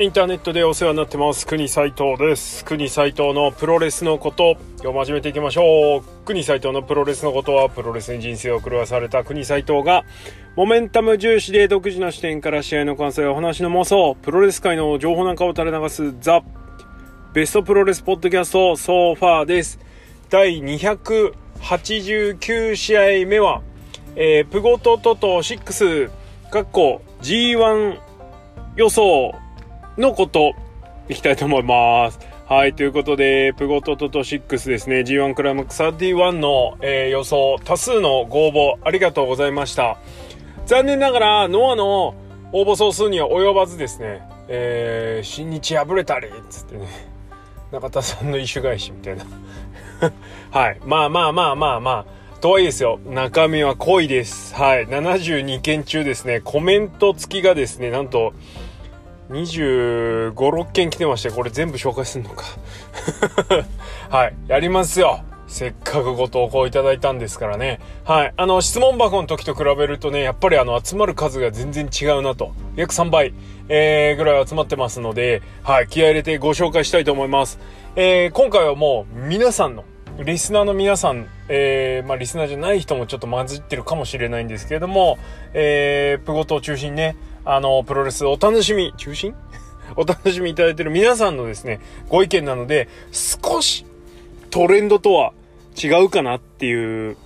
インターネットでお世話になってます。国斉藤です。国斉藤のプロレスのこと今日も始めていきましょう。国斉藤のプロレスのことはプロレスに人生を狂わされた。国斉藤がモメンタム重視で独自の視点から試合の感想やお話の妄想プロレス界の情報なんかを垂れ流すザ・ベストプロレスポッドキャストソファーです。第289試合目は、えー、プゴトトト6かっこ G1 予想。のこといきたいと思います。はい、ということで、プゴトトト6ですね、G1 クライマックス31の、えー、予想、多数のご応募ありがとうございました。残念ながら、ノアの応募総数には及ばずですね、えー、新日敗れたり、つってね、中田さんの意種返しみたいな。はい、まあまあまあまあまあ、とはいえですよ、中身は濃いです。はい、72件中ですね、コメント付きがですね、なんと、25、6件来てまして、これ全部紹介するのか。はい。やりますよ。せっかくご投稿いただいたんですからね。はい。あの、質問箱の時と比べるとね、やっぱりあの、集まる数が全然違うなと。約3倍、えー、ぐらい集まってますので、はい。気合入れてご紹介したいと思います。えー、今回はもう、皆さんの、リスナーの皆さん、えー、まあ、リスナーじゃない人もちょっと混じってるかもしれないんですけれども、えー、プゴトを中心にね、あの、プロレスお楽しみ、中心？お楽しみいただいている皆さんのですね、ご意見なので、少しトレンドとは違うかなっていう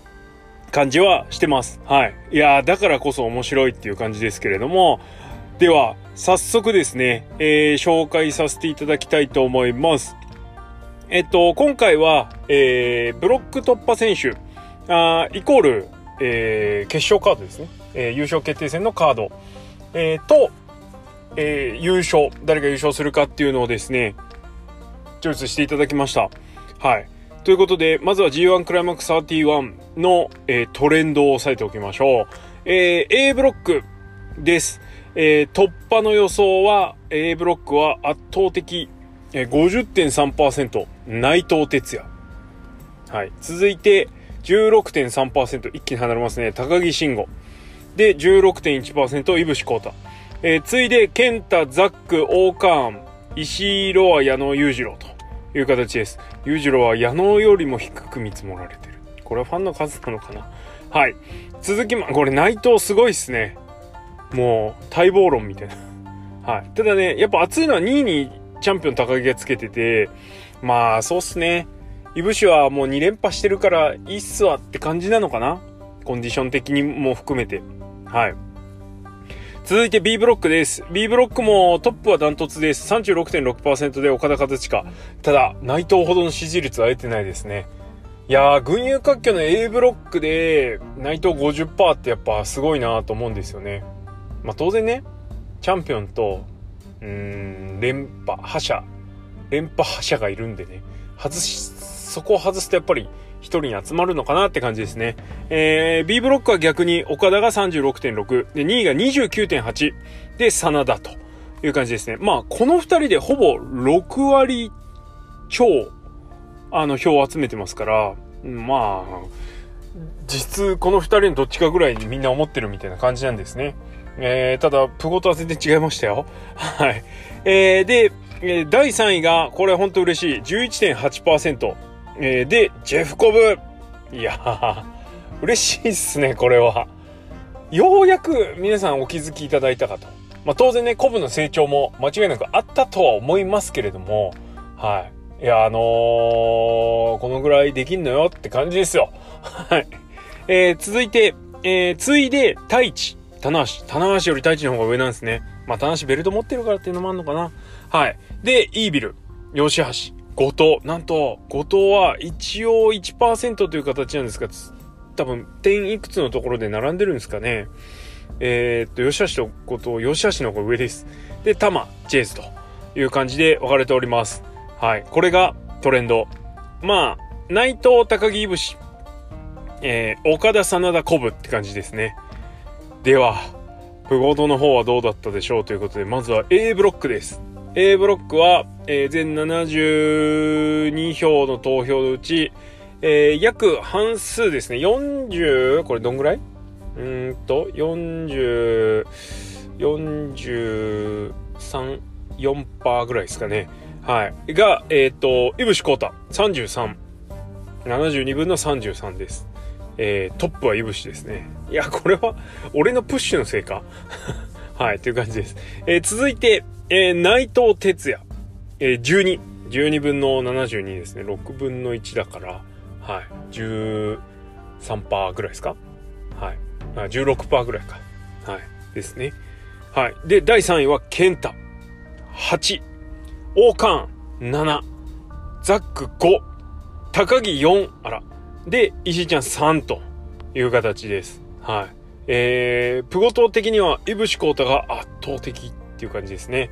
感じはしてます。はい。いやだからこそ面白いっていう感じですけれども、では、早速ですね、えー、紹介させていただきたいと思います。えっと、今回は、えー、ブロック突破選手、あイコール、えー、決勝カードですね。えー、優勝決定戦のカード。えー、と、えー、優勝、誰が優勝するかっていうのをですね、チョイスしていただきました。はい。ということで、まずは G1 クライマックス31の、えー、トレンドを押さえておきましょう。えー、A ブロックです。えー、突破の予想は、A ブロックは圧倒的、えー、50.3%、内藤哲也。はい。続いて、16.3%、一気に離れますね。高木慎吾。で、16.1%、いぶしこうた。えー、次いで、ケンタ、ザック、オーカーン、石井ロア、矢野裕次郎という形です。裕次郎は矢野よりも低く見積もられてる。これはファンの数なのかな？はい。続きま、これ内藤すごいっすね。もう、待望論みたいな。はい。ただね、やっぱ熱いのは2位にチャンピオン高木がつけてて、まあ、そうっすね。いぶしはもう2連覇してるからいいっすわって感じなのかな？コンディション的にも含めて。はい。続いて B ブロックです。B ブロックもトップはダントツです。36.6%で岡田和親。ただ、内藤ほどの支持率は得てないですね。いやー、群雄割拠の A ブロックで内藤50%ってやっぱすごいなと思うんですよね。まあ当然ね、チャンピオンと、うん、連覇、覇者、連覇覇者がいるんでね、外し、そこを外すとやっぱり1人に集まるのかなって感じですね。えー、B ブロックは逆に岡田が36.6、で、2位が29.8、で、真田という感じですね。まあ、この2人でほぼ6割超、あの、票を集めてますから、まあ、実、この2人のどっちかぐらいにみんな思ってるみたいな感じなんですね。えー、ただ、プゴとは全然違いましたよ。はい。えー、で、第3位が、これ本当嬉しい。11.8%。えー、で、ジェフコブ。いやー、嬉しいっすね、これは。ようやく皆さんお気づきいただいたかと。まあ、当然ね、コブの成長も間違いなくあったとは思いますけれども、はい。いや、あのー、このぐらいできんのよって感じですよ。はい。えー、続いて、えー、ついで、太一、棚橋。棚橋より太一の方が上なんですね。まあ、棚橋ベルト持ってるからっていうのもあるのかな。はい。で、イービル、吉橋。後藤。なんと、後藤は一応1%という形なんですが、多分、点いくつのところで並んでるんですかね。えー、っと、吉橋と後藤、吉橋の方が上です。で、玉、チェイスという感じで分かれております。はい。これがトレンド。まあ、内藤高木いぶし、えー、岡田真田古武って感じですね。では、プゴードの方はどうだったでしょうということで、まずは A ブロックです。A ブロックは、えー、全72票の投票のうち、えー、約半数ですね。40、これどんぐらい？うんと、40、43 4%ぐらいですかね。はい。が、えっ、ー、と、いぶしこうた、33。72分の33です。えー、トップはいぶしですね。いや、これは、俺のプッシュのせいか はい、という感じです。えー、続いて、えー、内藤哲也。えー、12。12分の72ですね。6分の1だから、はい。13%ぐらいですか？はい。あ、16%ぐらいか。はい。ですね。はい。で、第3位は、健太。8。王冠7。ザック5。高木4。あら。で、石井ちゃん3という形です。はい。えー、プゴト的には、イブシコータが圧倒的っていう感じですね。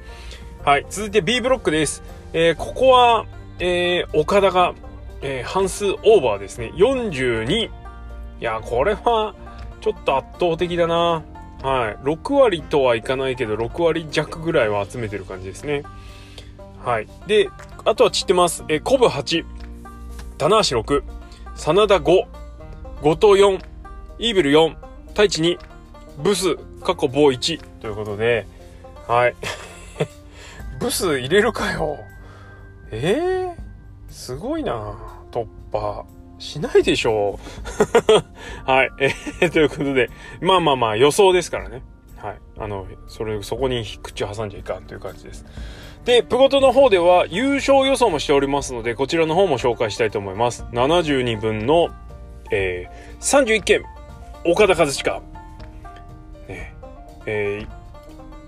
はい。続いて B ブロックです。えー、ここは、えー、岡田が、えー、半数オーバーですね。42。いや、これは、ちょっと圧倒的だな。はい。6割とはいかないけど、6割弱ぐらいは集めてる感じですね。はい。で、あとは散ってます。えー、コブ8、棚橋6、真田5、後藤4、イーベル4、太一2、ブス、過去棒1ということで、はい。ブス入れるかよ。えー、すごいな突破。しないでしょう。はい。えー、ということで、まあまあまあ予想ですからね。はい。あの、それ、そこに口挟んじゃいかんという感じです。で、プゴトの方では優勝予想もしておりますので、こちらの方も紹介したいと思います。72分の、えー、31件、岡田和親。ね、えー、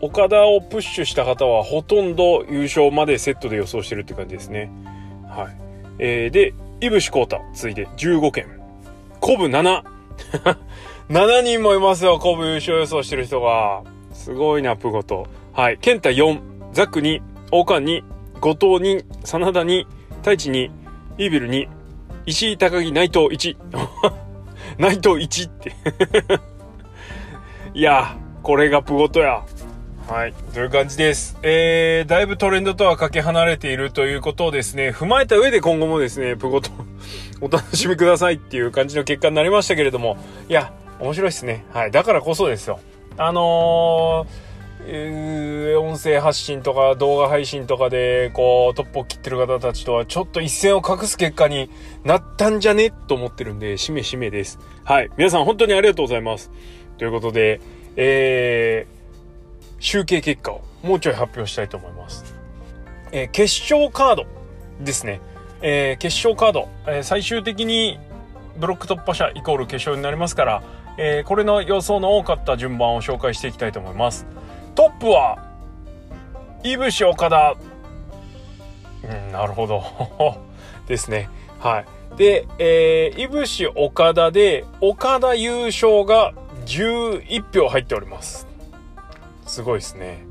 岡田をプッシュした方はほとんど優勝までセットで予想してるって感じですね。はい。えー、で、井伏浩太、ついて15件。コブ7。7人もいますよ、コブ優勝予想してる人が。すごいな、プゴト。はい。ケンタ4、ザック2、王冠2、後藤2、真田2、太一2、イービル2、石井高木内藤1。内藤1 って いや、これがプゴトや。はい。という感じです。えー、だいぶトレンドとはかけ離れているということをですね、踏まえた上で今後もですね、プゴト お楽しみくださいっていう感じの結果になりましたけれども、いや、面白いですね。はい。だからこそですよ。あのーえー、音声発信とか動画配信とかで、こう、トップを切ってる方たちとはちょっと一線を画す結果になったんじゃねと思ってるんで、しめしめです。はい。皆さん本当にありがとうございます。ということで、えー、集計結果をもうちょい発表したいと思います。えー、決勝カードですね。えー、決勝カード、え、最終的にブロック突破者イコール決勝になりますから、え、これの予想の多かった順番を紹介していきたいと思います。トップは、いぶし岡田。うん、なるほど。ですね。はい。で、えー、いぶし岡田で、岡田優勝が11票入っております。すごいですね。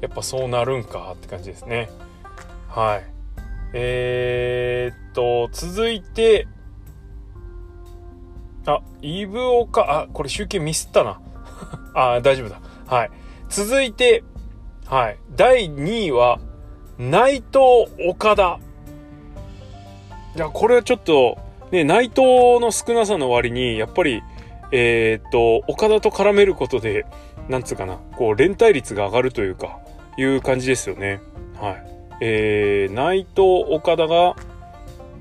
やっぱそうなるんかって感じですね。はい。えー、っと、続いて、あ、イブオカ、あ、これ集計ミスったな。あ、大丈夫だ。はい。続いて、はい。第2位は、内藤岡田。いや、これはちょっと、ね、内藤の少なさの割に、やっぱり、えー、っと、岡田と絡めることで、なんつうかな、こう、連帯率が上がるというか、いう感じですよね。はい。えー、内藤岡田が、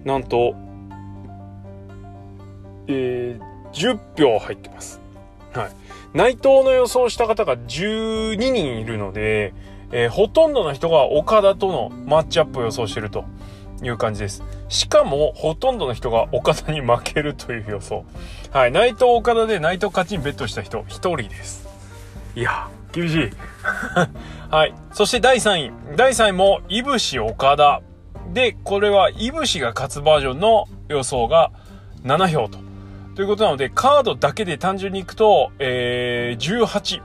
なんと、えー、10票入ってます。はい。内藤の予想した方が12人いるので、えー、ほとんどの人が岡田とのマッチアップを予想してるという感じです。しかも、ほとんどの人が岡田に負けるという予想。はい。内藤岡田で内藤勝ちにベットした人、1人です。いや、厳しい。はい。そして第3位。第3位も、いぶし岡田。で、これは、いぶしが勝つバージョンの予想が7票と。ということなので、カードだけで単純にいくと、えー、18。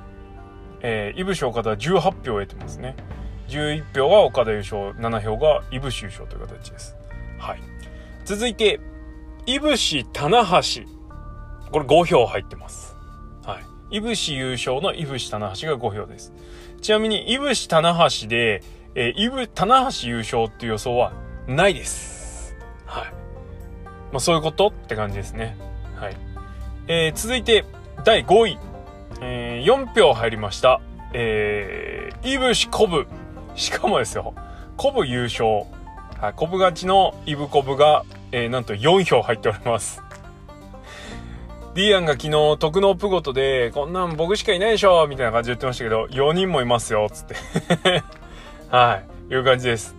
えー、イブシ岡田18票を得てますね。11票が岡田優勝、7票がイブシ優勝という形です。はい。続いて、イブシ棚橋。これ5票入ってます。い。イブシ優勝のイブシ棚橋が5票です。ちなみに、イブシ棚橋で、えー、イブ、棚橋優勝っていう予想はないです。はい。まあそういうことって感じですね。はい。えー、続いて、第5位。えー、4票入りました。えー、いぶしこぶ。しかもですよ、コブ優勝。はい、コブ勝ちのイブコブが、えー、なんと4票入っております。ディアンが昨日、特納プゴトで、こんなん僕しかいないでしょみたいな感じで言ってましたけど、4人もいますよ、つって はい、いう感じです。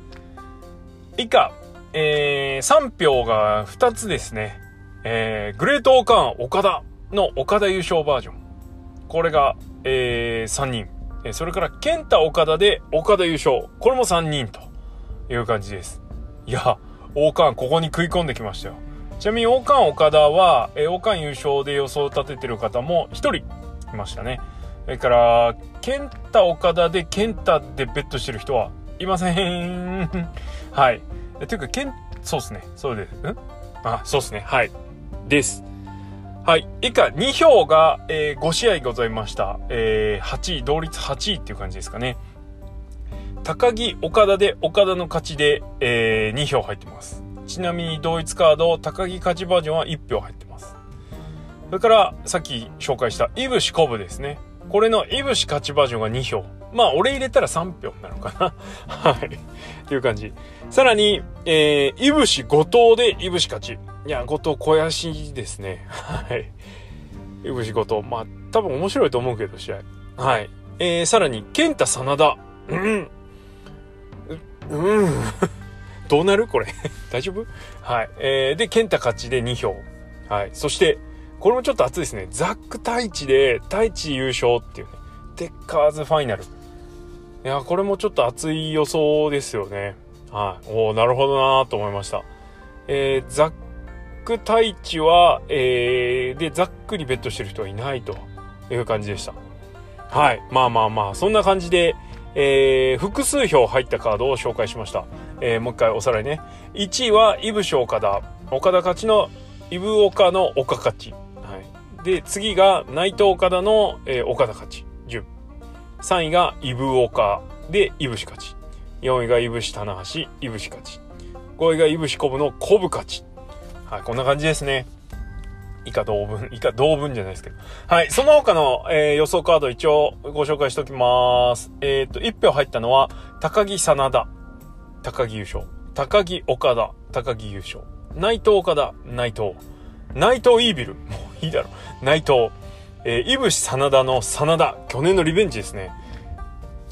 以下、えー、3票が2つですね。えー、グレートオカーン岡田の岡田優勝バージョン。これが、えー、3人。えそれから、ケンタ岡田で岡田優勝。これも3人という感じです。いや、オカーンここに食い込んできましたよ。ちなみに、王冠岡田は、えー、王冠優勝で予想を立ててる方も1人いましたね。それから、健太岡田で健太でベットしてる人はいません。はい。というか、けん、そうですね。そうです。ん？あ、そうですね。はい。です。はい。以下、2票が、えー、5試合ございました。えー、8位、同率8位っていう感じですかね。高木、岡田で、岡田の勝ちで、えー、2票入ってます。ちなみに同一カード、高木勝ちバージョンは1票入ってます。それから、さっき紹介した、いぶしこぶですね。これのいぶし勝ちバージョンが2票。まあ、俺入れたら3票なのかな。はい。っていう感じ。さらに、えー、いぶし後藤でいぶし勝ち。いや、後藤肥やしですね。はい。いぶし後藤。まあ、多分面白いと思うけど、試合。はい。えー、さらに、健太真田。うん。うん。どうなる？これ 大丈夫？はい。えー、で、健太勝ちで2票。はい。そして、これもちょっと熱いですね。ザック太一で、太一優勝っていうね。テッカーズファイナル。いや、これもちょっと熱い予想ですよね。はい。おなるほどなと思いました。えー、ザック太一は、えー、で、ザックにベットしてる人はいないという感じでした。はい。まあまあまあ、そんな感じで、えー、複数票入ったカードを紹介しました。えー、もう一回おさらいね。1位は、イブシ岡田。岡田勝ちの、イブ岡の岡勝ち。はい。で、次が、内藤岡田の、えー、岡田勝ち。10。3位が、イブ岡で、イブシ勝ち。4位が、イブシ棚橋、イブシ勝ち。5位が、イブシコブのコブ勝ち。はい、こんな感じですね。以下同文、以下同文じゃないですけど。はい。その他の、えー、予想カード一応ご紹介しておきます。えっ、ー、と、1票入ったのは、高木真田。高木優勝。高木岡田。高木優勝。内藤岡田。内藤。内藤イービル。もういいだろ。内藤。えー、イブシ真田の真田。去年のリベンジですね。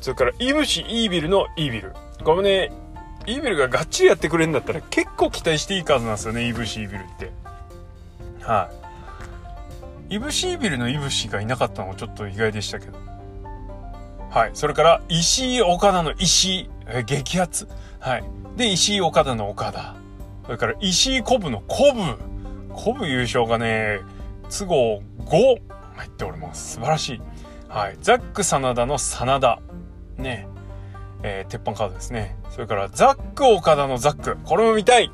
それから、イブシイービルのイービル。これね、イービルががっちりやってくれるんだったら結構期待していい数なんですよね、イブシイービルって。はい、イブシービルのイブシがいなかったのがちょっと意外でしたけど。はい。それから、石井岡田の石井、え激アツ。はい。で、石井岡田の岡田。それから、石井コブのコブ。コブ優勝がね、都合5入っております。素晴らしい。はい。ザック真田の真田。ね。えー、鉄板カードですね。それから、ザック岡田のザック。これも見たい。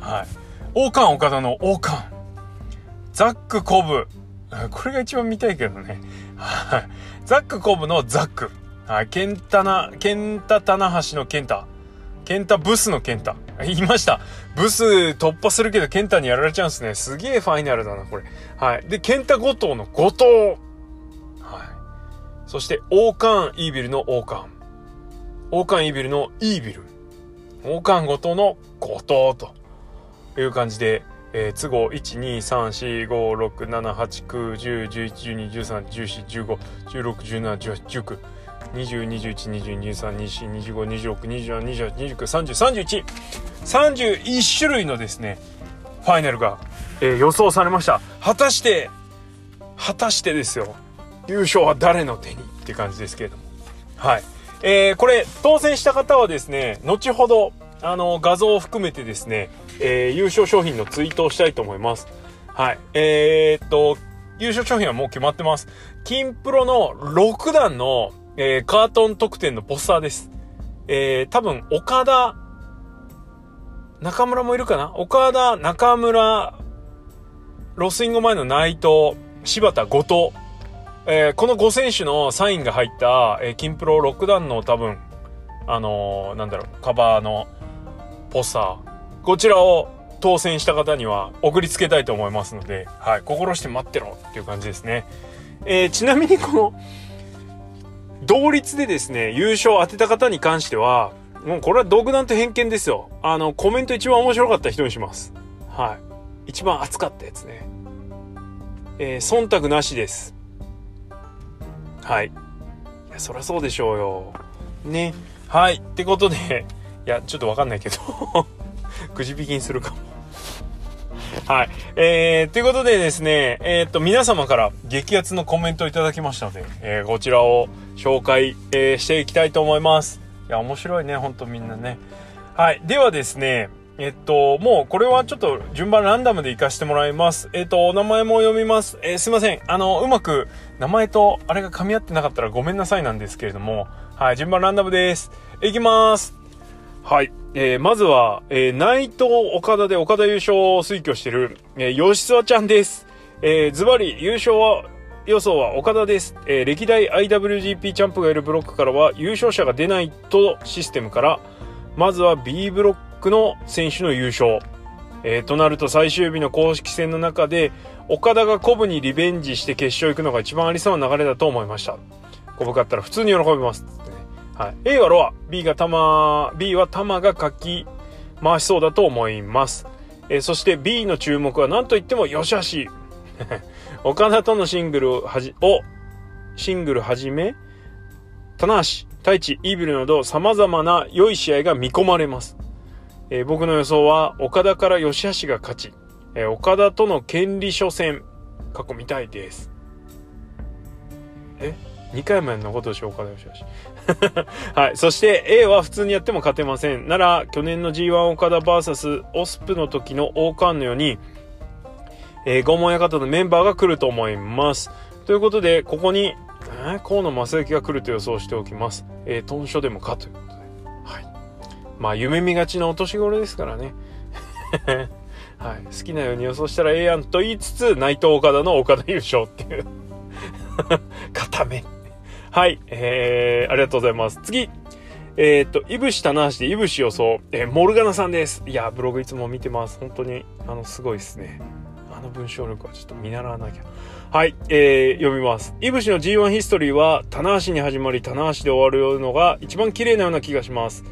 はい。王冠岡田の王冠。ザック・コブ。これが一番見たいけどね。はい。ザック・コブのザック。はい。ケンタナ、ケンタ・タナハシのケンタ。ケンタ・ブスのケンタ。言いました。ブス突破するけどケンタにやられちゃうんですね。すげえファイナルだな、これ。はい。で、ケンタ・ゴトウのゴトウ。はい。そして、オーカン・イービルのオーカン。オーカン・イービルのイービル。オーカン・ゴトウのゴトウという感じで、えー、都合1,2,3,4,5,6,7,8,9,10,11,12,13,14,15,16,17,18,19 20、21、22、23、24、25、26、27、28、29、30、31。31種類のですね、ファイナルが、えー、予想されました。果たして、果たしてですよ、優勝は誰の手にって感じですけれども。はい。えー、これ、当選した方はですね、後ほど、あの、画像を含めてですね、えー、優勝商品のツイートをしたいと思います。はい。えー、っと、優勝商品はもう決まってます。金プロの6段の、えー、カートン特典のポスターです。えー、多分、岡田、中村もいるかな？岡田、中村、ロスインゴ前の内藤、柴田、後藤。えー、この5選手のサインが入った、えー、金プロ6段の多分、あのー、なんだろう、カバーのポスター、こちらを当選した方には送りつけたいと思いますので、はい、心して待ってろっていう感じですね。えー、ちなみにこの、同率でですね、優勝を当てた方に関しては、もうこれは独断と偏見ですよ。あの、コメント一番面白かった人にします。はい。一番熱かったやつね。えー、忖度なしです。はい。いや、そりゃそうでしょうよ。ね。はい。ってことで、いや、ちょっとわかんないけど くじ引きにするかもはい。えー、ということでですね、えー、っと、皆様から激アツのコメントをいただきましたので、えー、こちらを紹介、えー、していきたいと思います。いや、面白いね、ほんとみんなね。はい。ではですね、えっと、もうこれはちょっと順番ランダムで行かせてもらいます。えっと、お名前も読みます。えー、すいません。あの、うまく名前とあれが噛み合ってなかったらごめんなさいなんですけれども、はい、順番ランダムです。いきます。はい。えー、まずは、えー、内藤岡田で岡田優勝を推挙している、えー、吉沢ちゃんです。えー、ズバリ優勝は、予想は岡田です。えー、歴代 IWGP チャンプがいるブロックからは優勝者が出ないとシステムから、まずは B ブロックの選手の優勝。えー、となると最終日の公式戦の中で、岡田がコブにリベンジして決勝行くのが一番ありそうな流れだと思いました。コブ勝ったら普通に喜びます。はい。A はロア、B が玉、B は玉が書き回しそうだと思います。えー、そして B の注目は何と言っても吉橋。岡田とのシングルをはじ、を、シングルはじめ、棚橋、太一、イービルなど様々な良い試合が見込まれます。えー、僕の予想は岡田から吉橋が勝ち、えー、岡田との権利初戦、過去見たいです。え？2回もやんのことでしょ岡田義し。はい。そして A は普通にやっても勝てません。なら、去年の G1 岡田 VS オスプの時の王冠のように、えー、拷問館のメンバーが来ると思います。ということで、ここに、えー、河野正幸が来ると予想しておきます。えー、トンショでもかということで。はい。まあ、夢見がちなお年頃ですからね。はい。好きなように予想したらええやんと言いつつ、内藤岡田の岡田優勝っていう。固め。はい、えー、ありがとうございます。次。えー、っと、いぶし棚橋でいぶし予想、えー、モルガナさんです。いや、ブログいつも見てます。本当に、あの、すごいですね。あの文章力はちょっと見習わなきゃ。はい、えー、読みます。いぶしの G1 ヒストリーは、棚橋に始まり、棚橋で終わるのが一番綺麗なような気がします。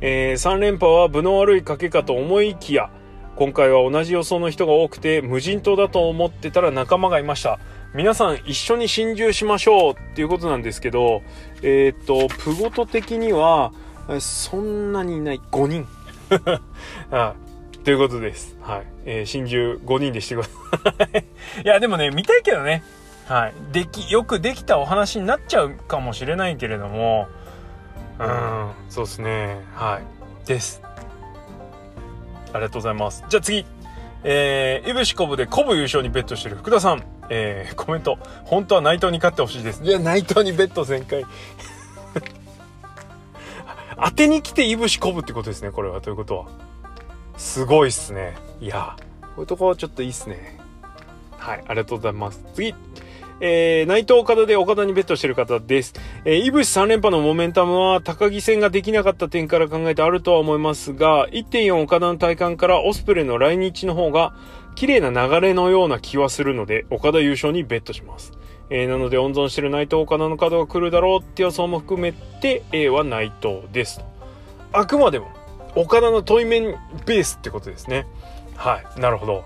えー、3連覇は分の悪い賭けかと思いきや、今回は同じ予想の人が多くて、無人島だと思ってたら仲間がいました。皆さん一緒に心中しましょうっていうことなんですけど、えっ、と、プゴト的には、そんなにいない。5人。はい。ということです。はい。えー、心中5人でしてください。いや、でもね、見たいけどね。はい。でき、よくできたお話になっちゃうかもしれないけれども、うん、そうですね。はい。です。ありがとうございます。じゃあ次。えー、いぶしこぶでこぶ優勝にベットしてる福田さん。えー、コメント。本当は内藤に勝ってほしいです。いや、内藤にベッド全開。当てに来ていぶしこぶってことですね、これは。ということは。すごいっすね。いやこういうとこちょっといいっすね。はい、ありがとうございます。次。えー、内藤岡田で岡田にベットしてる方です。えー、イブシ3連覇のモメンタムは高木戦ができなかった点から考えてあるとは思いますが、1.4岡田の体感からオスプレイの来日の方が綺麗な流れのような気はするので、岡田優勝にベットします。えー、なので温存してる内藤岡田のカードが来るだろうって予想も含めて A は内藤です。あくまでも岡田の対面ベースってことですね。はい。なるほど。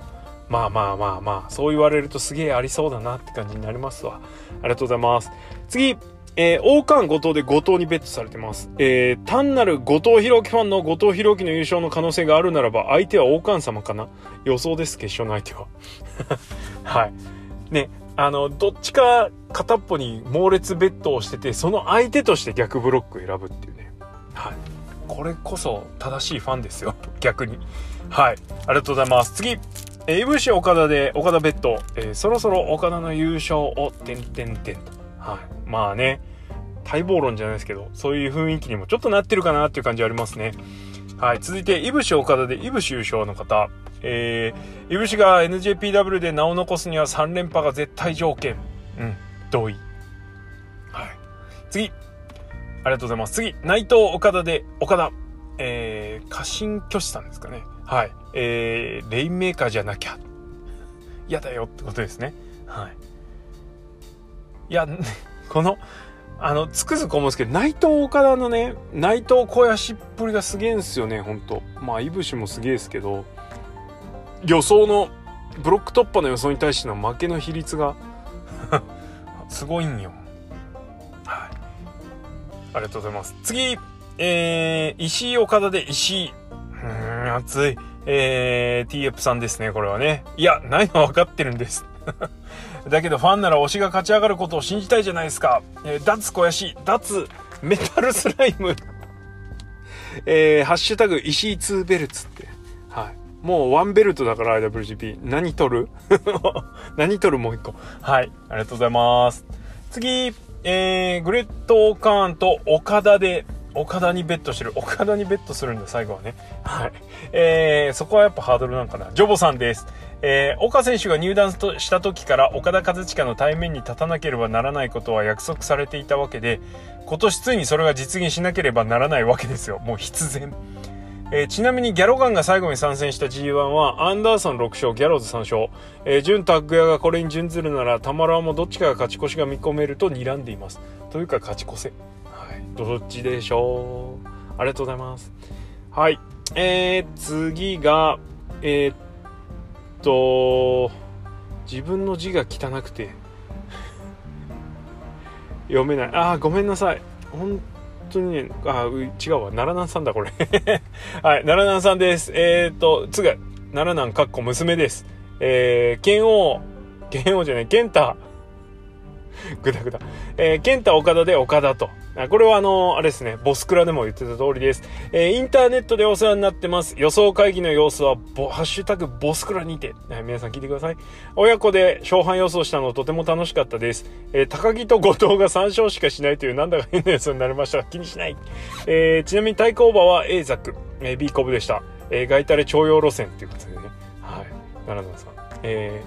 まあまあまあまあ、そう言われるとすげえありそうだなって感じになりますわ。ありがとうございます。次、えー、王冠後藤で後藤にベットされてます。えー、単なる後藤弘樹ファンの後藤弘樹の優勝の可能性があるならば、相手は王冠様かな？予想です、決勝の相手は。はい。ね、あの、どっちか片っぽに猛烈ベットをしてて、その相手として逆ブロックを選ぶっていうね。はい。これこそ正しいファンですよ。逆に。はい。ありがとうございます。次。えー、FC 岡田で、岡田ベッド、えー、そろそろ岡田の優勝を、てんてんてんと。はい。まあね、待望論じゃないですけど、そういう雰囲気にもちょっとなってるかなっていう感じありますね。はい。続いて、いぶし岡田で、いぶし優勝の方。えー、いぶしが NJPW で名を残すには3連覇が絶対条件。うん。同意。はい。次。ありがとうございます。次。内藤岡田で、岡田。えー、過信虚子さんですかね。はい。えー、レインメーカーじゃなきゃ、嫌だよってことですね。はい。いや、この、あの、つくづく思うんですけど、内藤岡田のね、内藤小屋しっぷりがすげえんすよね、ほんと。まあ、いぶしもすげえですけど、予想の、ブロック突破の予想に対しての負けの比率が すごいんよ。はい。ありがとうございます。次、えー、石井岡田で石井。うーん、熱い。えー、ティーエップさんですね、これはね。いや、ないのは分かってるんです。だけどファンなら推しが勝ち上がることを信じたいじゃないですか。えー、脱肥やし、脱メタルスライム。えー、ハッシュタグ石井2ベルツって。はい。もうワンベルトだから IWGP。何取る？何取るもう一個。はい。ありがとうございます。次、えー、グレット・オカーンと岡田で岡田にベットしてる。岡田にベットするんだ、最後はね。はい。えー、そこはやっぱハードルなんかな。ジョボさんです。えー、岡選手が入団した時から岡田和親の対面に立たなければならないことは約束されていたわけで、今年ついにそれが実現しなければならないわけですよ。もう必然。えー、ちなみにギャロガンが最後に参戦した G1 はアンダーソン6勝、ギャローズ3勝。えー、準タッグ屋がこれに準ずるなら、タマラワもどっちかが勝ち越しが見込めると睨んでいます。というか勝ち越せ。どっちでしょう？ありがとうございます。はい。えー、次が、えー、っと、自分の字が汚くて、読めない。あー、ごめんなさい。本当にね、あ、違うわ。奈良南さんだ、これ。はい、奈良南さんです。えー、っと、つが、奈良南かっこ娘です。えー、剣王、剣王じゃない、健太。ぐだぐだ。えー、健太岡田で岡田と。これはあの、あれですね、ボスクラでも言ってた通りです。えー、インターネットでお世話になってます。予想会議の様子は、ボハッシュタグボスクラにて、え皆さん聞いてください。親子で勝敗予想したのとても楽しかったです。えー、高木と後藤が3勝しかしないというなんだか変なやつになりましたが、気にしない。えー、ちなみに対抗馬は A ザック、えー、B コブでした。えー、ガイタレ徴用路線っていうことでね。はい。奈良さん。え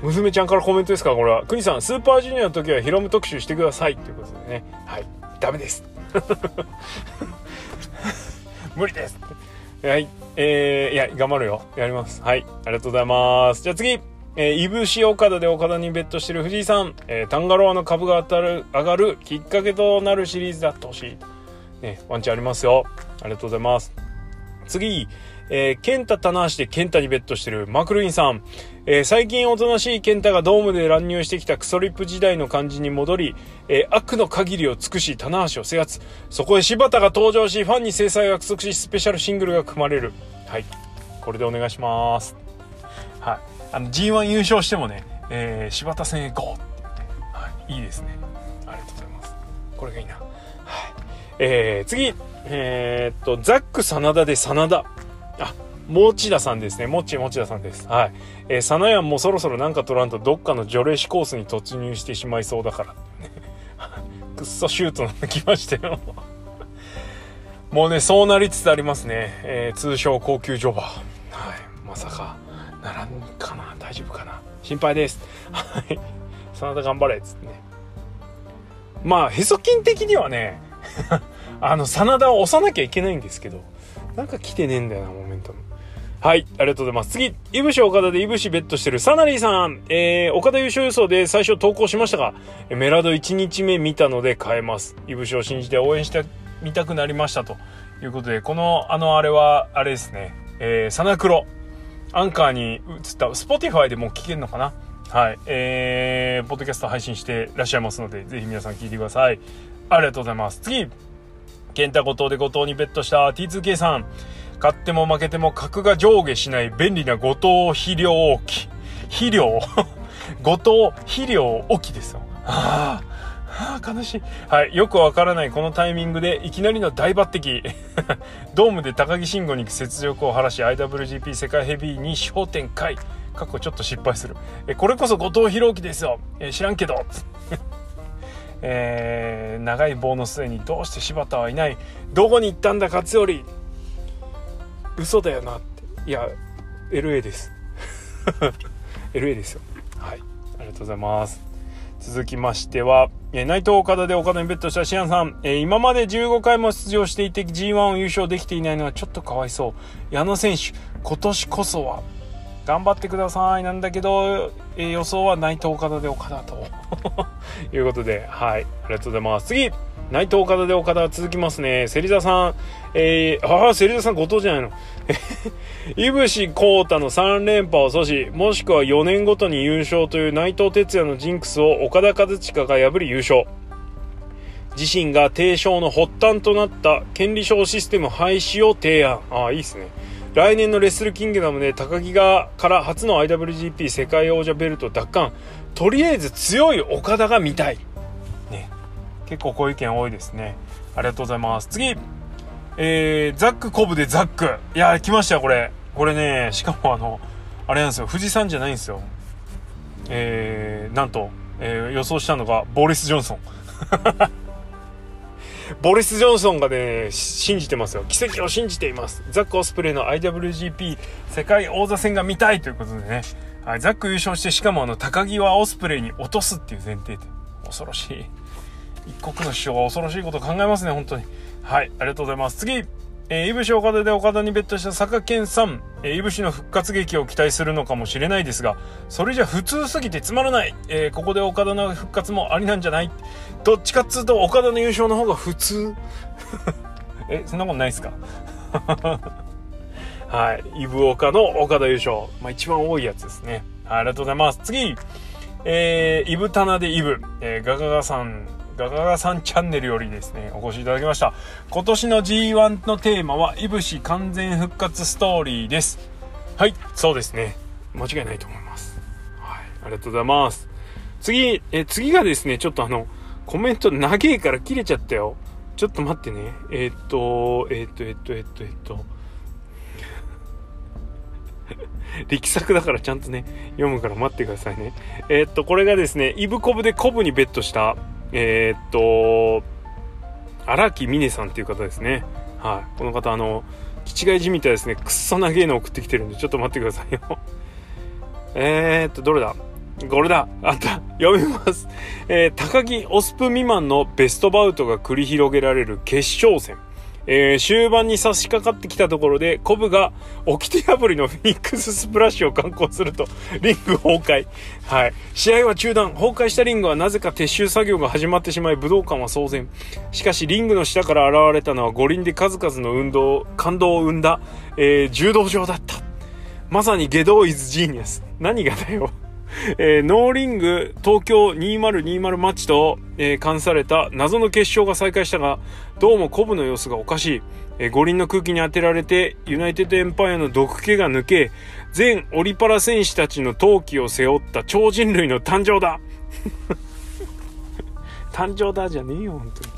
ー、娘ちゃんからコメントですかこれは。国さん、スーパージュニアの時はヒロム特集してください。ということでね。はい。ダメです。無理です。はい。えー、いや、頑張るよ。やります。はい。ありがとうございます。じゃあ次。えー、いぶし岡田で岡田にベットしてる藤井さん。えー、タンガロアの株が当たる、上がるきっかけとなるシリーズであってほしい。ね、ワンチャンありますよ。ありがとうございます。次。えー、ケンタ棚橋でケンタにベットしてるマクルインさん。えー、最近おとなしいケンタがドームで乱入してきたクソリップ時代の感じに戻り、えー、悪の限りを尽くし棚橋を制圧。そこへ柴田が登場し、ファンに制裁を約束し、スペシャルシングルが組まれる。はい。これでお願いします。はい。あの、G1 優勝してもね、えー、柴田戦へゴーって言って、はい。いいですね。ありがとうございます。これがいいな。はい。えー、次。えー、っと、ザック真田で真田。あ、持田さんですね。もっち持田さんです。はい。えー、サナヤンもそろそろなんか取らんとどっかの除霊師コースに突入してしまいそうだから。くっそシュートなってきましたよ。もうね、そうなりつつありますね。えー、通称高級ジョバー。はい。まさか、ならんかな大丈夫かな心配です。はい。真田頑張れつってね。まあ、へそ筋的にはね、あの、真田を押さなきゃいけないんですけど、なんか来てねえんだよな、モメントム。はい、ありがとうございます。次、いぶし岡田でいぶしベットしてるサナリーさん。えー、岡田優勝予想で最初投稿しましたが、メラド1日目見たので変えます。いぶしを信じて応援してみたくなりましたということで、この、あの、あれは、あれですね、えー、サナクロ。アンカーに移った、スポティファイでも聞けるのかな？はい。えー、ポッドキャスト配信してらっしゃいますので、ぜひ皆さん聞いてください。ありがとうございます。次、ケンタ後藤で後藤にベットした T2K さん。勝っても負けても格が上下しない便利な後藤肥料置き。肥料？後藤肥料置きですよ。はあ、はあ、悲しい。はい。よくわからないこのタイミングでいきなりの大抜擢。ドームで高木慎吾に雪辱を晴らし IWGP 世界ヘビーに焦点回。過去ちょっと失敗する。え、これこそ後藤弘樹ですよ。え、知らんけど。えー、長い棒の末にどうして柴田はいないどこに行ったんだ勝頼嘘だよなって。いや LA です。LA ですよ。はい。ありがとうございます。続きましては、え、内藤岡田で岡田にベットしたシアンさん、えー、今まで15回も出場していて G1 を優勝できていないのはちょっとかわいそう。矢野選手今年こそは。頑張ってくださいなんだけど、えー、予想は内藤岡田で岡田と いうことではいありがとうございます次内藤岡田で岡田続きますね。芹沢さん、えー、ああ、芹沢さん後藤じゃないの。いぶしこうたの3連覇を阻止、もしくは4年ごとに優勝という内藤哲也のジンクスを岡田和親が破り優勝。自身が提唱の発端となった権利証システム廃止を提案。ああ、いいっすね。来年のレッスルキングダムで高木がから初の IWGP 世界王者ベルト奪還。とりあえず強い岡田が見たい。ね。結構こういう意見多いですね。ありがとうございます。次。えー、ザックコブでザック。いや来ましたよ、これ。これね、しかもあの、あれなんですよ。富士山じゃないんですよ。えー、なんと、えー、予想したのが、ボリス・ジョンソン。ボリス・ジョンソンがね、信じてますよ。奇跡を信じています。ザック・オスプレイの IWGP 世界王座戦が見たいということでね。はい、ザック優勝して、しかもあの、高木はオスプレイに落とすっていう前提で。恐ろしい。一国の首相が恐ろしいこと考えますね、本当に。はい、ありがとうございます。次えー、いぶし岡田で岡田にベットした坂健さん、えー、いぶしの復活劇を期待するのかもしれないですが、それじゃ普通すぎてつまらない。えー、ここで岡田の復活もありなんじゃないどっちかっつうと岡田の優勝の方が普通 え、そんなことないですか？はい。イブ岡の岡田優勝。まあ一番多いやつですね。ありがとうございます。次えー、イブタナでイブ、えー、ガガガさんガガガさんチャンネルよりですね、お越しいただきました。今年の G1 のテーマは、いぶし完全復活ストーリーです。はい、そうですね。間違いないと思います。はい、ありがとうございます。次、え、次がですね、ちょっとあの、コメント長えから切れちゃったよ。ちょっと待ってね。えー、っと、えー、っと、えー、っと、えっと、えっと。力作だからちゃんとね、読むから待ってくださいね。え、っと、これがですね、イブコブでコブにベットした、えー、っと、荒木美音さんっていう方ですね。はい。この方、あの、気違いじみたですね、くっそ長いの送ってきてるんで、ちょっと待ってくださいよ。えっと、どれだ？これだあった読みます。えー、高木オスプ未満のベストバウトが繰り広げられる決勝戦。えー、終盤に差し掛かってきたところで、コブが掟破りのフェニックススプラッシュを敢行すると、リング崩壊。はい。試合は中断。崩壊したリングはなぜか撤収作業が始まってしまい、武道館は騒然。しかし、リングの下から現れたのは五輪で数々の運動、感動を生んだ、えー、柔道場だった。まさにゲドーイズジーニアス。何がだよ。えー、ノーリング東京2020マッチと、えー、冠された謎の決勝が再開したが、どうもコブの様子がおかしい。えー、五輪の空気に当てられて、ユナイテッドエンパイアの毒気が抜け、全オリパラ戦士たちの闘気を背負った超人類の誕生だ 誕生だじゃねえよ、本当に。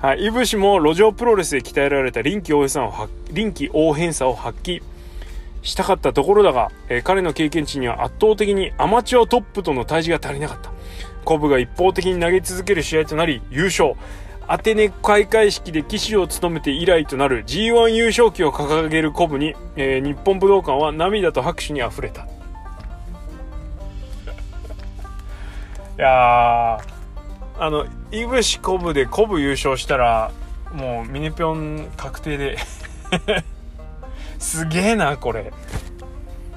はい。いぶしも路上プロレスで鍛えられた臨機応変さを臨機応変さを発揮。したかったところだが、えー、彼の経験値には圧倒的にアマチュアトップとの対峙が足りなかった。コブが一方的に投げ続ける試合となり、優勝。アテネ開会式で騎手を務めて以来となる G1 優勝旗を掲げるコブに、えー、日本武道館は涙と拍手に溢れた。いやあの、いぶしコブでコブ優勝したら、もうミネピョン確定ですげえな、これ。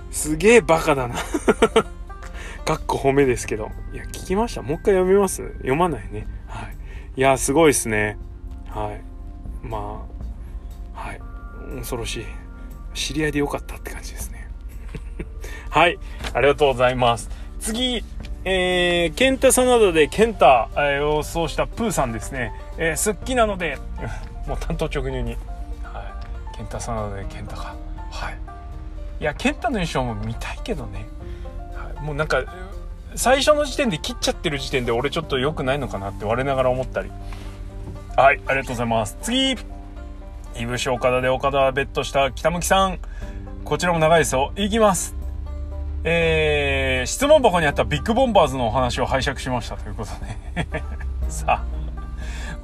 すげえバカだな かっこ褒めですけど。いや、聞きました？もう一回読みます？読まないね。はい。いや、すごいっすね。はい。まあ、はい。恐ろしい。知り合いでよかったって感じですね。はい。ありがとうございます。次、えー、ケンタサナダでケンタ、えー、予想したプーさんですね。えー、好きなので、もう担当直入に。ケンタさんなのでケンタがはい。いやケンタの優勝も見たいけどね、はい、もうなんか最初の時点で切っちゃってる時点で俺ちょっと良くないのかなって我ながら思ったり。はいありがとうございます。次。いぶし岡田で岡田ベットした北向さん。こちらも長いですよ。いきます。えー、質問箱にあったビッグボンバーズのお話を拝借しましたということで。さあ。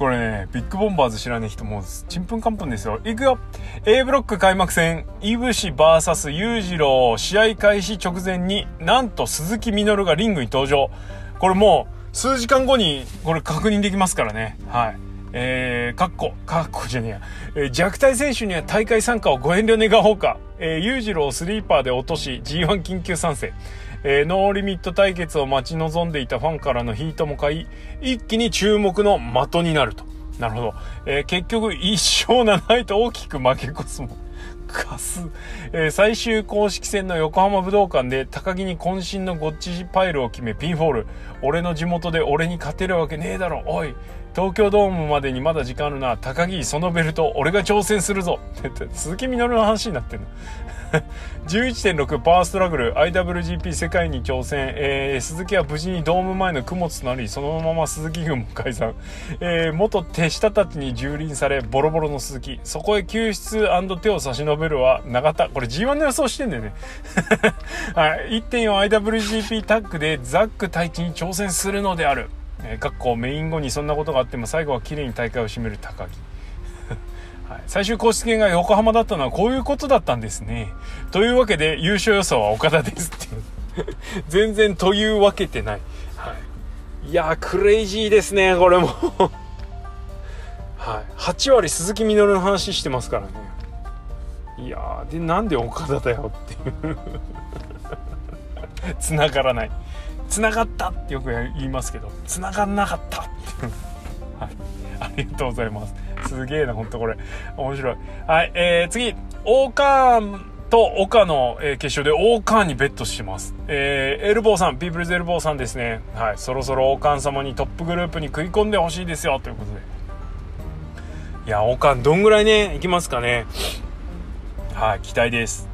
これね、ビッグボンバーズ知らねえ人もう、ちんぷんかんぷんですよ。いくよ !A ブロック開幕戦、イブシ VS 裕次郎、試合開始直前に、なんと鈴木みのるがリングに登場。これもう、数時間後に、これ確認できますからね。はい。えー、かっこ、かっこじゃねえや。えー、弱体選手には大会参加をご遠慮願おうか。えー、裕次郎をスリーパーで落とし G1 緊急参戦。えー、ノーリミット対決を待ち望んでいたファンからのヒートも買い、一気に注目の的になると。なるほど。えー、結局、1勝7敗と大きく負け越すも。かす。えー、最終公式戦の横浜武道館で高木に渾身のゴッチパイルを決めピンフォール。俺の地元で俺に勝てるわけねえだろ。おい。東京ドームまでにまだ時間あるな。高木、そのベルト、俺が挑戦するぞ。って鈴木みのるの話になってんの。11.6パワーストラグル IWGP 世界に挑戦、えー、鈴木は無事にドーム前の供物となりそのまま鈴木軍も解散、えー、元手下たちに蹂躙されボロボロの鈴木。そこへ救出手を差し伸べるは永田。これ G1 の予想してんだよね、はい、1.4IWGP タッグでザック太一に挑戦するのである。えー、かっこメイン後にそんなことがあっても最後は綺麗に大会を締める高木。はい、最終公式戦が横浜だったのはこういうことだったんですね。というわけで優勝予想は岡田ですっていう 全然というわけてない。はい、いやクレイジーですね、これもはい。8割鈴木みのるの話してますからね。いやで、なんで岡田だよっていう 繋がらない。繋がったってよく言いますけど、繋がんなかったっていう。はい。ありがとうございます。すげえな、ほんとこれ。面白い。はい、えー、次、オーカーンと岡の、えー、決勝でオーカーンにベットしてます。えー、エルボーさん、ピープルズエルボーさんですね。はい、そろそろオーカーン様にトップグループに食い込んでほしいですよ、ということで。いや、オーカーンどんぐらいね、いきますかね。はい、期待です。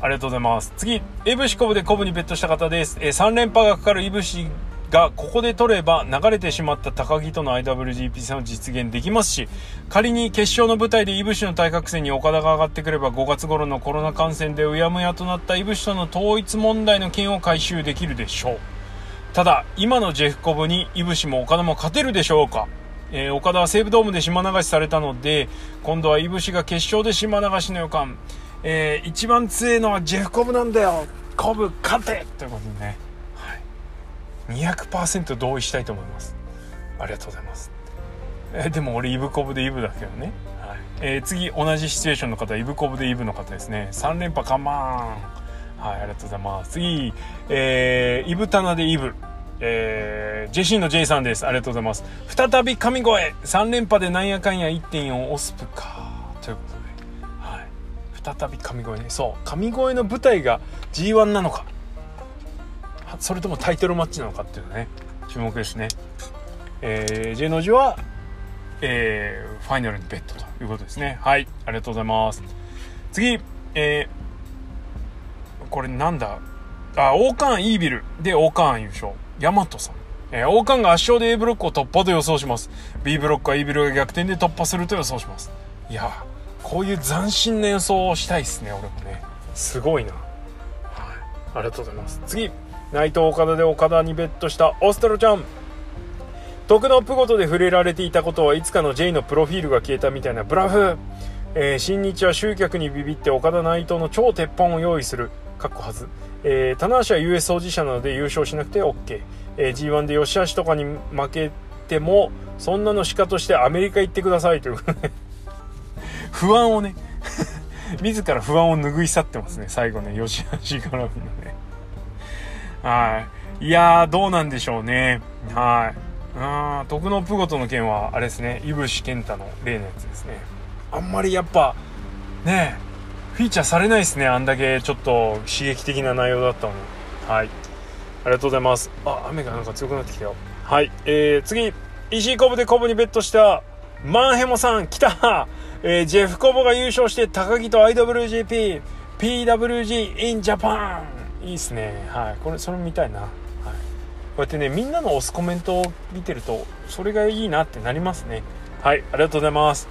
ありがとうございます。次、エブシコブでコブにベットした方です。えー、3連覇がかかるイブシがここで取れば流れてしまった高木との IWGP 戦を実現できますし仮に決勝の舞台でイブシの対角線に岡田が上がってくれば5月頃のコロナ感染でうやむやとなったイブシとの統一問題の件を回収できるでしょう。ただ今のジェフコブにイブシも岡田も勝てるでしょうか？えー、岡田は西武ドームで島流しされたので今度はイブシが決勝で島流しの予感、えー、一番強いのはジェフコブなんだよ。コブ勝て！ということでね。200%同意したいと思いますありがとうございますえでも俺イブコブでイブだけどね、はいえー、次同じシチュエーションの方イブコブでイブの方ですね3連覇カマンはいありがとうございます次、えー、イブタナでイブえー、ジェシーの J さんです。ありがとうございます。再び神声 !3 連覇でなんやかんや1.4オスプか。ということで。はい。再び神声ね。そう。神声の舞台が G1 なのか。それともタイトルマッチなのかっていうのね注目ですね、えー、J の字は、えー、ファイナルにベットということですねはいありがとうございます次えー、これなんだ？あオーカーンイービルでオーカーン優勝ヤマトさんえー、オーカンが圧勝で A ブロックを突破と予想します。B ブロックは E ビルが逆転で突破すると予想します。いやこういう斬新な予想をしたいですね、俺もね。すごいな。ありがとうございます。次。内藤岡田で岡田にベットしたオストロちゃん。徳のプゴトで触れられていたことはいつかの J のプロフィールが消えたみたいな。ブラフ、えー、新日は集客にビビって岡田内藤の超鉄板を用意する。かっこはず、えー、棚橋は US 保持者なので優勝しなくて OK、えー、G1 で吉橋とかに負けてもそんなのしかとしてアメリカ行ってくださいという。不安をね。自ら不安を拭い去ってますね。最後ね吉橋絡みのね。はい。いやー、どうなんでしょうね。はい。あ徳のプゴトの件は、あれですね、いぶし健太の例のやつですね。あんまりやっぱ、ねフィーチャーされないですね。あんだけちょっと刺激的な内容だったのに。はい。ありがとうございます。あ、雨がなんか強くなってきたよ。はい。えー、次、石井コブでコブにベットしたマンヘモさん来たえー、ジェフコブが優勝して高木と IWGP、PWG in Japan! いいっすね。はい。これそれ見たいな、はい、こうやってねみんなの押すコメントを見てるとそれがいいなってなりますね。はい。ありがとうございます。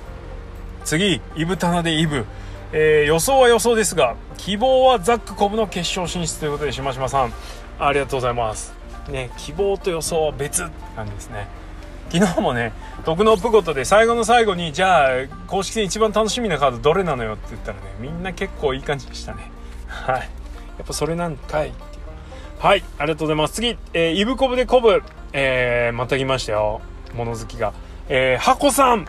次イブタナでイブ。えー、予想は予想ですが希望はザックコブの決勝進出ということで島島さん。ありがとうございます。ね希望と予想は別って感じですね。昨日もね徳のプゴトで最後の最後にじゃあ公式戦一番楽しみなカードどれなのよって言ったらねみんな結構いい感じでしたね。はい。やっぱそれなんかいっていうはいありがとうございます次、えー、イブコブでコブえー、また来ましたよ物好きがえー、ハコさん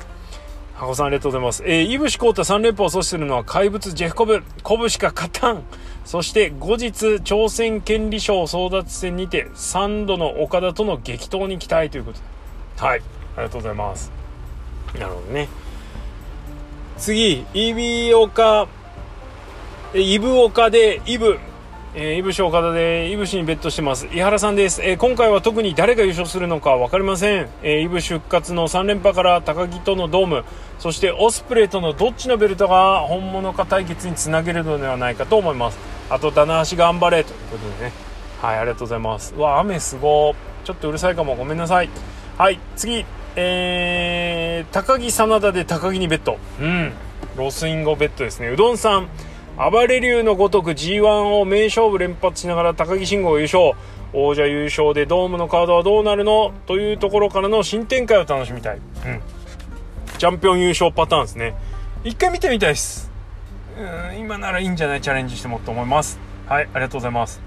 箱さんありがとうございます。えー、イブシコータ3連覇を阻止するのは怪物ジェフコブ。コブしか勝たん。そして後日、朝鮮権利賞争奪戦にて3度の岡田との激闘に期待ということで。はい。ありがとうございます。なるほどね。次、イビオカ、イブオカでイブ。えー、いぶし岡田でいぶしにベットしてます。井原さんです、えー、今回は特に誰が優勝するのか分かりません、えー、いぶし復活の3連覇から高木とのドームそしてオスプレイとのどっちのベルトが本物か対決につなげるのではないかと思います。あと棚橋頑張れということでね。はいありがとうございます。うわ雨すごちょっとうるさいかも。ごめんなさい。はい次。えー、高木真田で高木にベット。うん。ロスインゴベットですね。うどんさん。暴れ竜のごとく G1 を名勝負連発しながら高木慎吾優勝。王者優勝でドームのカードはどうなるの？というところからの新展開を楽しみたい、うん、チャンピオン優勝パターンですね。一回見てみたいです。うん今ならいいんじゃない？チャレンジしてもと思います。はいありがとうございます。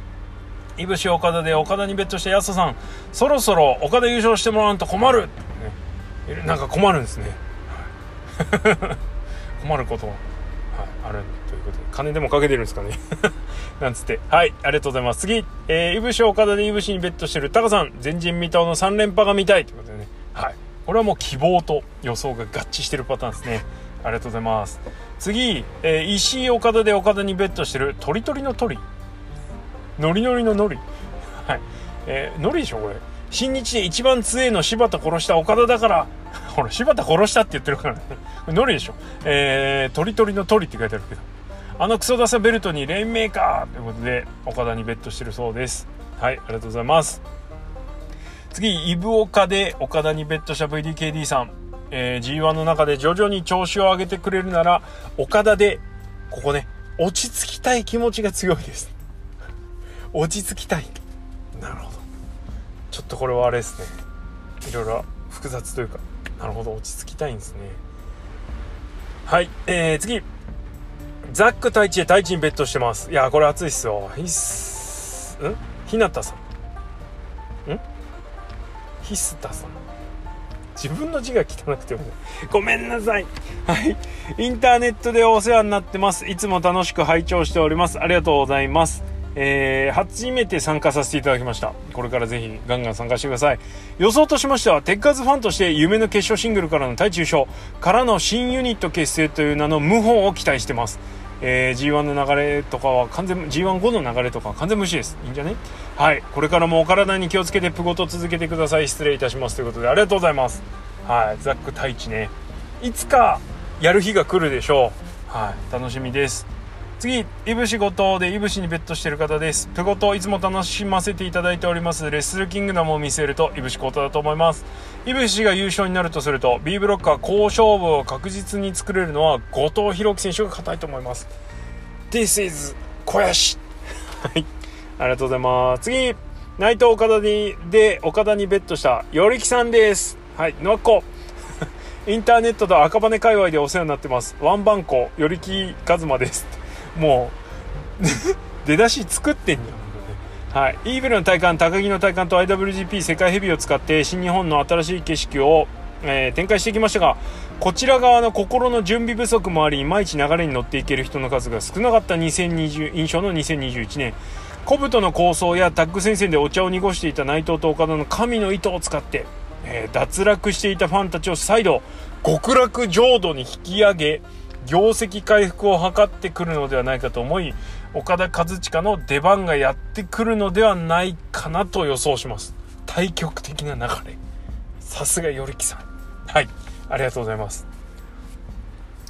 いぶし岡田で岡田にベットした安田さん。そろそろ岡田優勝してもらわんと困る、ね、なんか困るんですね。困ること金でもかけてるんですかね なんつって。はい、ありがとうございます。次、えー、いぶし岡田でいぶしにベットしてるタカさん、前人未到の3連覇が見たいということでね。はい。これはもう希望と予想が合致してるパターンですね。ありがとうございます。次、えー、石井岡田で岡田にベットしてる、トリトリの鳥。ノリノリのノリ。はい。えー、ノリでしょ、これ。新日で一番強えの柴田殺した岡田だから、ほら、柴田殺したって言ってるからね。ノリでしょ。えー、トリトリの鳥って書いてあるけど。あのクソダサベルトにレインメーカーということで、岡田にベットしてるそうです。はい、ありがとうございます。次、イブオカで岡田にベットした VDKD さん。えー、G1 の中で徐々に調子を上げてくれるなら、岡田で、ここね、落ち着きたい気持ちが強いです。落ち着きたい。なるほど。ちょっとこれはあれですね。いろいろ複雑というか、なるほど、落ち着きたいんですね。はい、えー、次。ザック太一で太一にベットしてます。いや、これ熱いっすよ。ひす、ん？ひなたさん。ん？ひすたさん。自分の字が汚くても、ごめんなさい。はい。インターネットでお世話になってます。いつも楽しく拝聴しております。ありがとうございます。えー、初めて参加させていただきました。これからぜひガンガン参加してください。予想としましては、テッカーズファンとして夢の決勝シングルからの対中賞からの新ユニット結成という名の謀反を期待してます。えー、G1 の流れとかは完全 G1 後の流れとかは完全無視です。いいんじゃね？はい。これからもお体に気をつけてプゴと続けてください。失礼いたします。ということでありがとうございます。はい。ザック太一ね。いつかやる日が来るでしょう。はい。楽しみです。次、いぶしごとでいぶしにベットしてる方です。プゴトいつも楽しませていただいております。レッスルキングダムを見せるといぶしことだと思います。いぶしが優勝になるとすると、B ブロッカー好勝負を確実に作れるのは後藤弘樹選手が硬いと思います。This is 小林はい。ありがとうございます。次、内藤岡田に、で、岡田にベットした、よりきさんです。はい、のっこ。インターネットと赤羽界隈でお世話になってます。ワンバンコ、よりきかずまです。もう 出だし作ってんじゃん。はい。イーブルの体感、高木の体感と IWGP 世界ヘビーを使って新日本の新しい景色を、えー、展開してきましたが、こちら側の心の準備不足もあり、いまいち流れに乗っていける人の数が少なかった2020印象の2021年。コブとの構想やタッグ戦線でお茶を濁していた内藤と岡田の神の糸を使って、えー、脱落していたファンたちを再度極楽浄土に引き上げ業績回復を図ってくるのではないかと思い岡田和親の出番がやってくるのではないかなと予想します。対極的な流れ。さすがよりきさん。はい。ありがとうございます。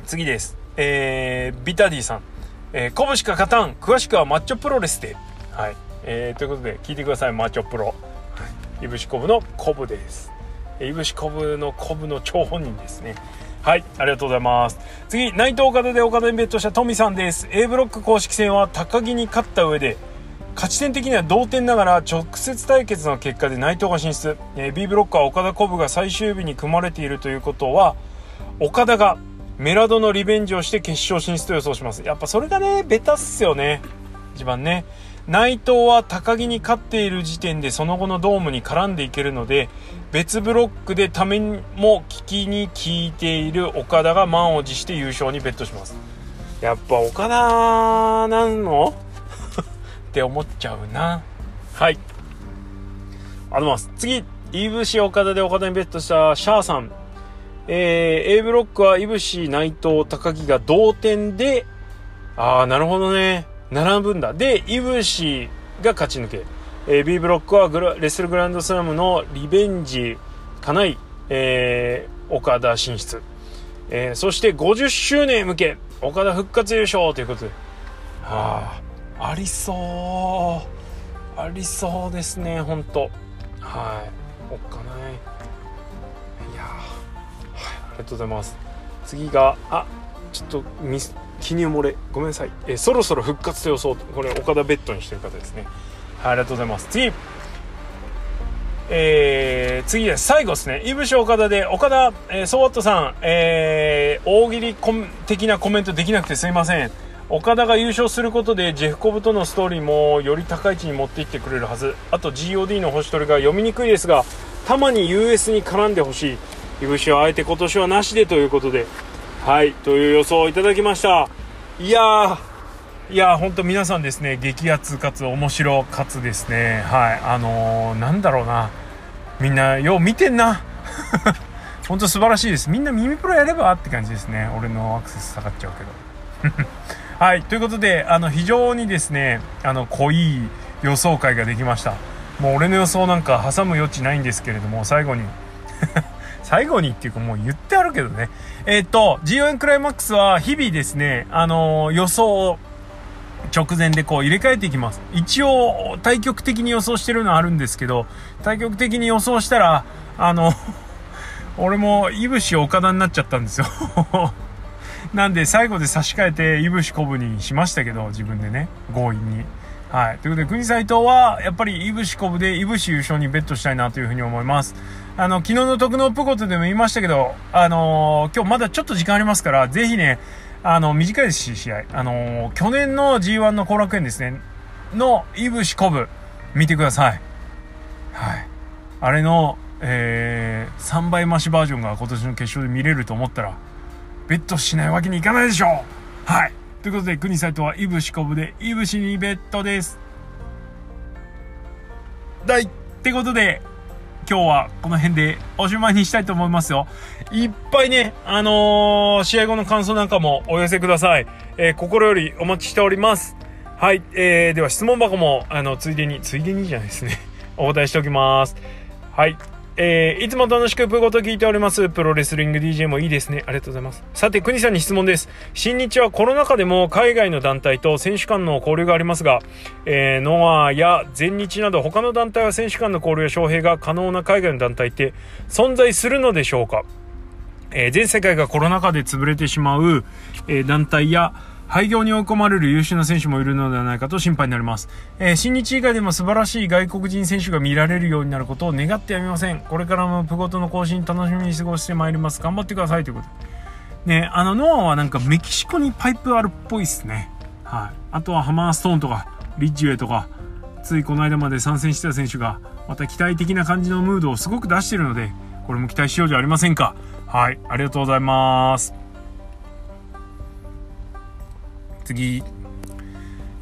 次です。えー、ビタディさん。えー、コしか勝たん詳しくはマッチョプロレスで。はい。えー、ということで聞いてください。マッチョプロ、はい、いぶしこぶのコブです。いぶしこぶのコブの張本人ですね。はい、ありがとうございます。次、内藤岡田で岡田にベットしたトミさんです。A ブロック公式戦は高木に勝った上で、勝ち点的には同点ながら直接対決の結果で内藤が進出。え、B ブロックは岡田コブが最終日に組まれているということは、岡田がメラドのリベンジをして決勝進出と予想します。やっぱそれがね、ベタっすよね。一番ね。内藤は高木に勝っている時点でその後のドームに絡んでいけるので別ブロックでためも聞きに聞いている岡田が満を持して優勝にベットします。やっぱ岡田なんの？って思っちゃうな。はい。あります。次いぶし岡田で岡田にベットしたシャーさん。えー、A ブロックはいぶし内藤高木が同点でああなるほどね。並ぶんだ。でいぶしが勝ち抜け、えー、B ブロックはグラレッスルグランドスラムのリベンジかない、えー、岡田進出、えー、そして50周年向け岡田復活優勝ということで。はあありそう。ありそうですね本当はい。おっかない。いやはいありがとうございます。次があちょっとミス記入漏れ。ごめんなさい、えそろそろ復活と予想これ岡田ベッドにしてる方ですね。はいありがとうございます。次。えー、次です。最後ですね。いぶし岡田で岡田、えー、ソワットさん、えー、大喜利的なコメントできなくてすいません。岡田が優勝することでジェフコブとのストーリーもより高い位置に持っていってくれるはず。あと GOD の星取りが読みにくいですがたまに US に絡んでほしい。いぶしはあえて今年はなしでということで。はいという予想をいただきました。いやーいや本当皆さんですね激アツかつ面白かつですね。はいあのー、なんだろうな。みんなよう見てんな。本当素晴らしいです。みんな耳プロやればって感じですね。俺のアクセス下がっちゃうけど。はい、ということで、あの、非常にですね、あの、濃い予想会ができました。もう俺の予想なんか挟む余地ないんですけれども、最後に。最後にっていうかもう言ってあるけどね。えー、っと、G1 クライマックスは日々ですね、あのー、予想を直前でこう入れ替えていきます。一応、対局的に予想してるのはあるんですけど、対局的に予想したら、あの 俺も、いぶし岡田になっちゃったんですよ なんで最後で差し替えて、いぶしこぶにしましたけど、自分でね、強引に。はい。ということで、国斎藤は、やっぱり、いぶしこぶで、いぶし優勝にベットしたいなというふうに思います。あの、昨日の徳のプコトでも言いましたけど、あのー、今日まだちょっと時間ありますから、ぜひね、あの、短いですし、試合。あのー、去年の G1 の後楽園ですね、の、いぶしこぶ、見てください。はい。あれの、えー、3倍増しバージョンが今年の決勝で見れると思ったら、ベットしないわけにいかないでしょうはい。ということで、国サイトはいぶしこぶで、いぶしにベッドです。だいってことで、今日はこの辺でおしまいにしたいと思いますよ。いっぱいね、あのー、試合後の感想なんかもお寄せください。えー、心よりお待ちしております。はい、えー、では質問箱も、あの、ついでに、ついでにじゃないですね。お答えしておきます。はい。えー、いつも楽しくプごと聞いております。プロレスリング DJ もいいですね。ありがとうございます。さて、国さんに質問です。新日はコロナ禍でも海外の団体と選手間の交流がありますが、えー、ノアや全日など他の団体は選手間の交流や招聘が可能な海外の団体って存在するのでしょうか？えー、全世界がコロナ禍で潰れてしまう、え、団体や、廃業に追い込まれる優秀な選手もいるのではないかと心配になります。えー、新日以外でも素晴らしい外国人選手が見られるようになることを願ってやみません。これからもプゴトの更新楽しみに過ごしてまいります。頑張ってくださいということで。ね、あの、ノアはなんかメキシコにパイプあるっぽいっすね。はい。あとはハマーストーンとか、リッジウェイとか、ついこの間まで参戦してた選手が、また期待的な感じのムードをすごく出してるので、これも期待しようじゃありませんか。はい。ありがとうございます。次。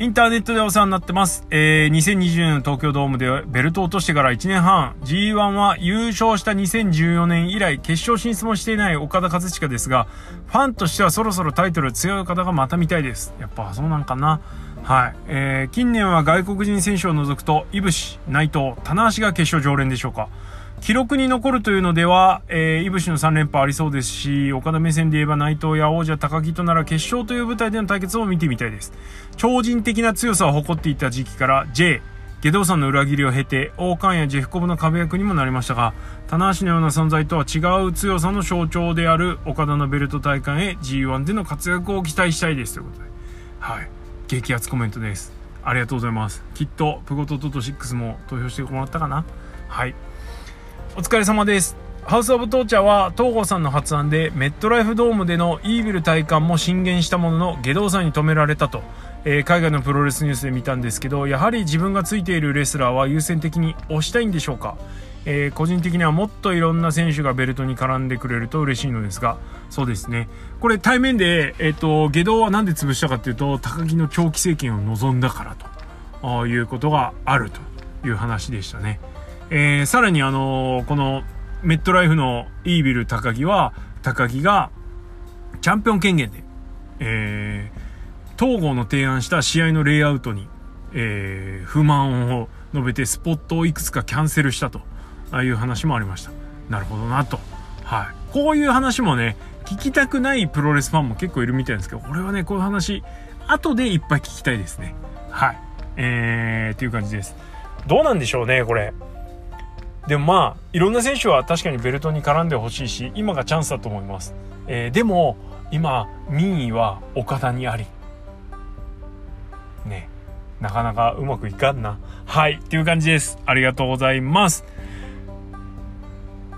インターネットでお世話になってます。えー、2020年の東京ドームでベルトを落としてから1年半、G1 は優勝した2014年以来、決勝進出もしていない岡田和親ですが、ファンとしてはそろそろタイトル強い方がまた見たいです。やっぱそうなんかな。はい。えー、近年は外国人選手を除くと、いぶし、内藤、棚橋が決勝常連でしょうか。記録に残るというのでは、えー、いぶしの3連覇ありそうですし、岡田目線で言えば内藤や王者高木となら決勝という舞台での対決を見てみたいです。超人的な強さを誇っていた時期から J、下道さんの裏切りを経て、王冠やジェフコブの壁役にもなりましたが、棚橋のような存在とは違う強さの象徴である岡田のベルト大会へ G1 での活躍を期待したいです。ということで。はい。激アツコメントです。ありがとうございます。きっと、プゴトトト6も投票してもらったかなはい。お疲れ様です。ハウス・オブ・トーチャーは東郷さんの発案でメットライフドームでのイービル体感も進言したものの下道さんに止められたと、えー、海外のプロレスニュースで見たんですけどやはり自分がついているレスラーは優先的に推したいんでしょうか、えー、個人的にはもっといろんな選手がベルトに絡んでくれると嬉しいのですがそうですね。これ対面で、えーと、下道は何で潰したかっていうと高木の長期政権を望んだからと。いうことがあるという話でしたね、えー、さらにあのこのメットライフのイービル高木は高木がチャンピオン権限で、えー、東郷の提案した試合のレイアウトに、えー、不満を述べてスポットをいくつかキャンセルしたという話もありました。なるほどなと。はい。こういう話もね、聞きたくないプロレスファンも結構いるみたいですけど、俺はね、こういう話、後でいっぱい聞きたいですね。はい。えー、っていう感じです。どうなんでしょうね、これ。でもまあ、いろんな選手は確かにベルトに絡んでほしいし、今がチャンスだと思います。えー、でも、今民意は岡田にあり。ねなかなかうまくいかんな。はいっていう感じです。ありがとうございます。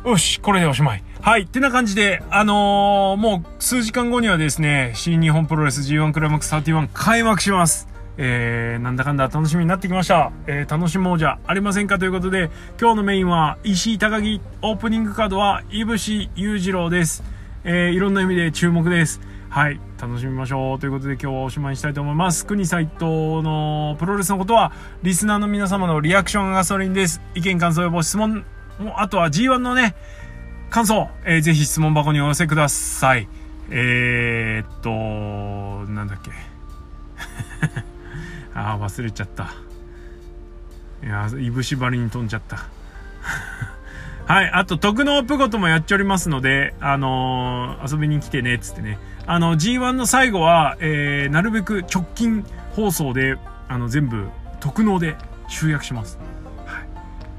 よしこれでおしまい。はいってな感じであのー、もう数時間後にはですね新日本プロレス G1 クライマックス31開幕します。えー、なんだかんだ楽しみになってきました。えー、楽しもうじゃありませんかということで、今日のメインは石井高木、オープニングカードは、いぶし裕次郎です。えー、いろんな意味で注目です。はい。楽しみましょう。ということで今日はおしまいにしたいと思います。国斎藤のプロレスのことは、リスナーの皆様のリアクションガソリンです。意見、感想、予防、質問、あとは G1 のね、感想、えー、ぜひ質問箱にお寄せください。えー、っと、なんだっけ。ああ、忘れちゃった。いや、いぶしばりに飛んじゃった。はい。あと、徳能プゴともやっておりますので、あのー、遊びに来てねっ、つってね。あの、G1 の最後は、えー、なるべく直近放送で、あの、全部、特納で集約します。はい。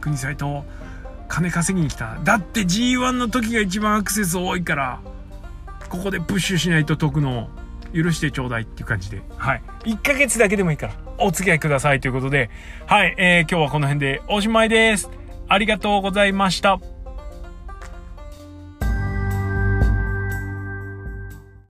国斎藤、金稼ぎに来た。だって G1 の時が一番アクセス多いから、ここでプッシュしないと特納、許してちょうだいっていう感じで。はい。1ヶ月だけでもいいから、お付き合いくださいということで、はい。えー、今日はこの辺でおしまいです。ありがとうございました。